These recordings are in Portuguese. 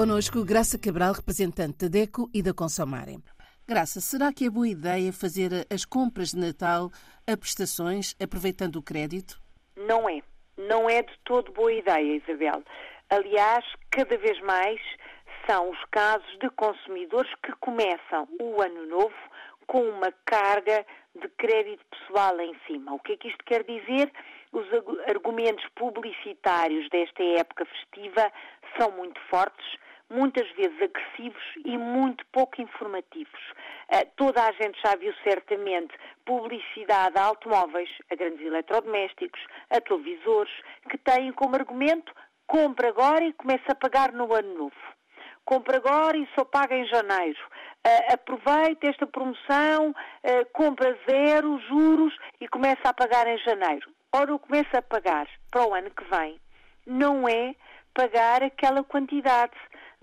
Conosco, Graça Cabral, representante da DECO e da Consomare. Graça, será que é boa ideia fazer as compras de Natal a prestações, aproveitando o crédito? Não é. Não é de todo boa ideia, Isabel. Aliás, cada vez mais são os casos de consumidores que começam o ano novo com uma carga de crédito pessoal em cima. O que é que isto quer dizer? Os argumentos publicitários desta época festiva são muito fortes, muitas vezes agressivos e muito pouco informativos. Uh, toda a gente já viu certamente publicidade a automóveis, a grandes eletrodomésticos, a televisores, que têm como argumento compra agora e começa a pagar no ano novo. Compra agora e só paga em janeiro. Uh, aproveita esta promoção, uh, compra zero, juros e começa a pagar em janeiro. Ora, o começa a pagar para o ano que vem não é pagar aquela quantidade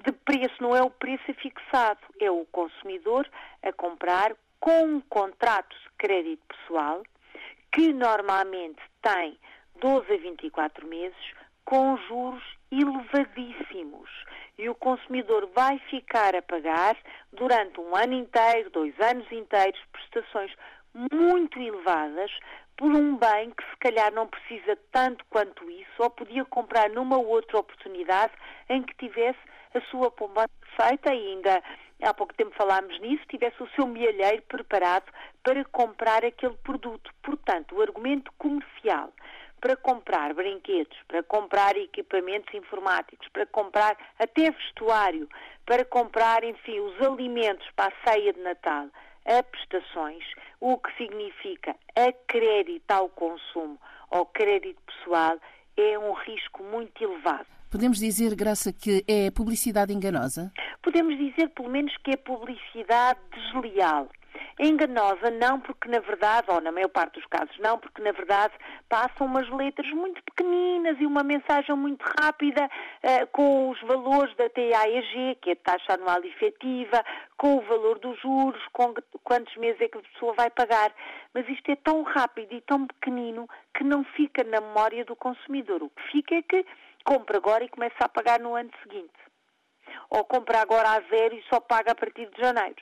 de preço, não é o preço fixado, é o consumidor a comprar com um contrato de crédito pessoal que normalmente tem 12 a 24 meses com juros elevadíssimos. E o consumidor vai ficar a pagar durante um ano inteiro, dois anos inteiros, prestações muito elevadas por um bem que se calhar não precisa tanto quanto isso, ou podia comprar numa outra oportunidade em que tivesse a sua poupança feita ainda há pouco tempo falámos nisso, tivesse o seu milheiro preparado para comprar aquele produto. Portanto, o argumento comercial para comprar brinquedos, para comprar equipamentos informáticos, para comprar até vestuário, para comprar, enfim, os alimentos para a ceia de Natal, a prestações, o que significa a crédito ao consumo ou crédito pessoal, é um risco muito elevado. Podemos dizer, Graça, que é publicidade enganosa? Podemos dizer, pelo menos, que é publicidade desleal. Enganosa não porque na verdade, ou na maior parte dos casos não, porque na verdade passam umas letras muito pequeninas e uma mensagem muito rápida uh, com os valores da TAEG, que é a taxa anual efetiva, com o valor dos juros, com quantos meses é que a pessoa vai pagar. Mas isto é tão rápido e tão pequenino que não fica na memória do consumidor. O que fica é que compra agora e começa a pagar no ano seguinte ou compra agora a zero e só paga a partir de janeiro.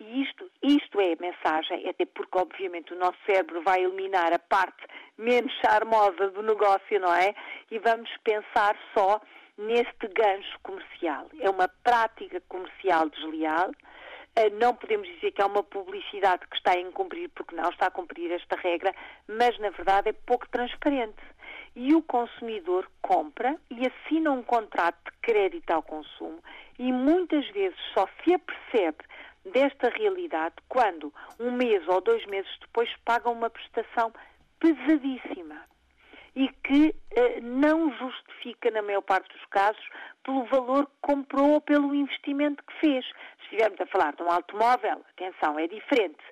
E isto, isto é a mensagem, até porque obviamente o nosso cérebro vai eliminar a parte menos charmosa do negócio, não é? E vamos pensar só neste gancho comercial. É uma prática comercial desleal. Eh, não podemos dizer que é uma publicidade que está a incumprir, porque não está a cumprir esta regra, mas na verdade é pouco transparente. E o consumidor compra e assina um contrato de crédito ao consumo e muitas vezes só se apercebe desta realidade quando, um mês ou dois meses depois, pagam uma prestação pesadíssima e que eh, não justifica, na maior parte dos casos, pelo valor que comprou ou pelo investimento que fez. Se estivermos a falar de um automóvel, atenção, é diferente.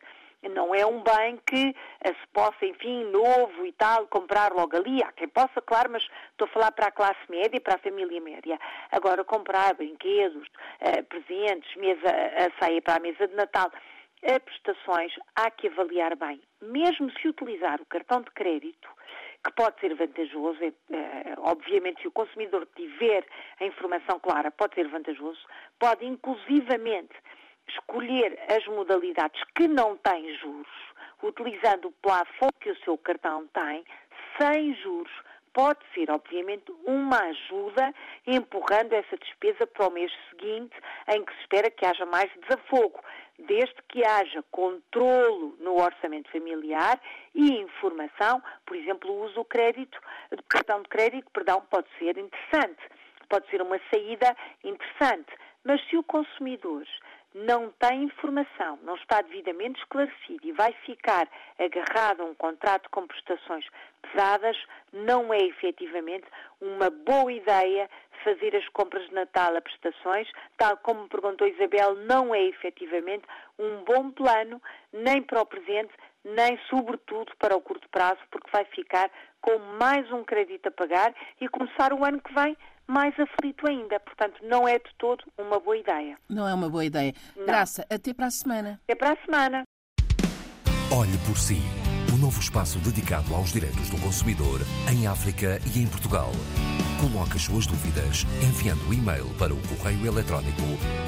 Não é um bem que eh, se possa, enfim, novo e tal, comprar logo ali. Há quem possa, claro, mas estou a falar para a classe média e para a família média. Agora, comprar brinquedos, uh, presentes, mesa, a ceia para a mesa de Natal, uh, prestações, há que avaliar bem. Mesmo se utilizar o cartão de crédito, que pode ser vantajoso, é, obviamente, se o consumidor tiver a informação clara, pode ser vantajoso, pode inclusivamente escolher as modalidades que não têm juros, utilizando o plafond que o seu cartão tem, sem juros, pode ser, obviamente, uma ajuda empurrando essa despesa para o mês seguinte, em que se espera que haja mais desafogo, desde que haja controlo no orçamento familiar e informação, por exemplo, o uso do crédito, do cartão de crédito, perdão, pode ser interessante, pode ser uma saída interessante. Mas se o consumidor não tem informação, não está devidamente esclarecido e vai ficar agarrado a um contrato com prestações pesadas, não é efetivamente uma boa ideia fazer as compras de Natal a prestações, tal como me perguntou Isabel, não é efetivamente um bom plano, nem para o presente, nem sobretudo para o curto prazo, porque vai ficar com mais um crédito a pagar e começar o ano que vem mais aflito ainda. Portanto, não é de todo uma boa ideia. Não é uma boa ideia. Não. Graça, até para a semana. Até para a semana. Olhe por si novo espaço dedicado aos direitos do consumidor em África e em Portugal. Coloque as suas dúvidas enviando o e-mail para o correio eletrónico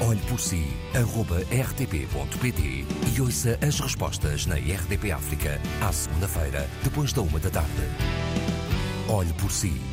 olheporsi.rtp.pt e ouça as respostas na RDP África à segunda-feira, depois da uma da tarde. Olhe por si.